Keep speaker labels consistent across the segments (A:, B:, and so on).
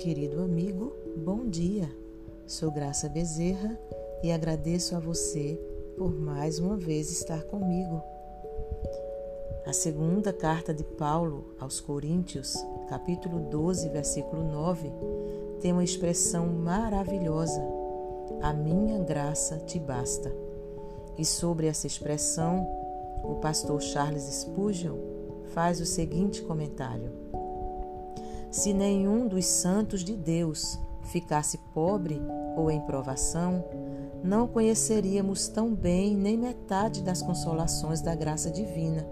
A: querido amigo, bom dia. Sou Graça Bezerra e agradeço a você por mais uma vez estar comigo. A segunda carta de Paulo aos Coríntios, capítulo 12, versículo 9, tem uma expressão maravilhosa: A minha graça te basta. E sobre essa expressão, o pastor Charles Spurgeon faz o seguinte comentário: Se nenhum dos santos de Deus ficasse pobre ou em provação, não conheceríamos tão bem nem metade das consolações da graça divina.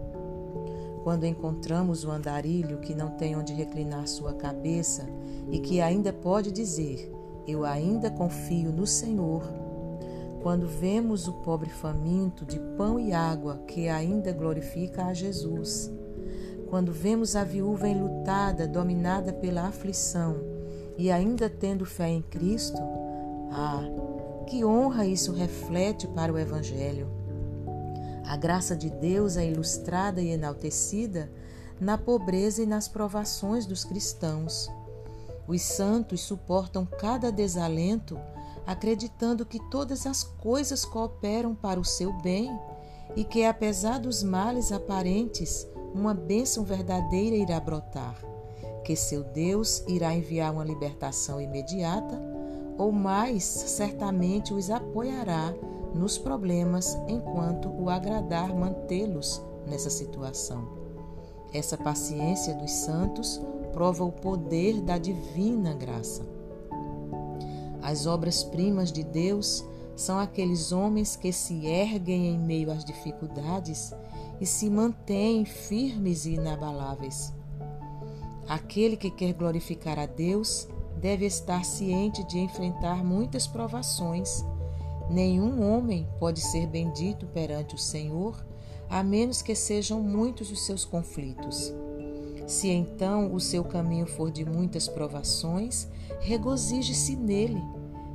A: Quando encontramos o andarilho que não tem onde reclinar sua cabeça e que ainda pode dizer: Eu ainda confio no Senhor. Quando vemos o pobre faminto de pão e água que ainda glorifica a Jesus. Quando vemos a viúva enlutada, dominada pela aflição e ainda tendo fé em Cristo, ah, que honra isso reflete para o Evangelho! A graça de Deus é ilustrada e enaltecida na pobreza e nas provações dos cristãos. Os santos suportam cada desalento, acreditando que todas as coisas cooperam para o seu bem e que, apesar dos males aparentes, uma bênção verdadeira irá brotar, que seu Deus irá enviar uma libertação imediata ou mais certamente os apoiará nos problemas enquanto o agradar mantê-los nessa situação. Essa paciência dos santos prova o poder da divina graça. As obras-primas de Deus são aqueles homens que se erguem em meio às dificuldades e se mantêm firmes e inabaláveis. Aquele que quer glorificar a Deus deve estar ciente de enfrentar muitas provações. Nenhum homem pode ser bendito perante o Senhor, a menos que sejam muitos os seus conflitos. Se então o seu caminho for de muitas provações, regozije-se nele,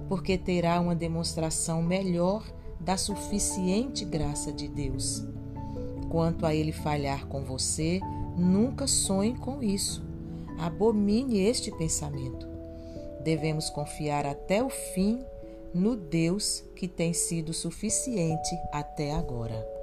A: porque terá uma demonstração melhor da suficiente graça de Deus. Quanto a ele falhar com você, nunca sonhe com isso. Abomine este pensamento devemos confiar até o fim no Deus que tem sido suficiente até agora.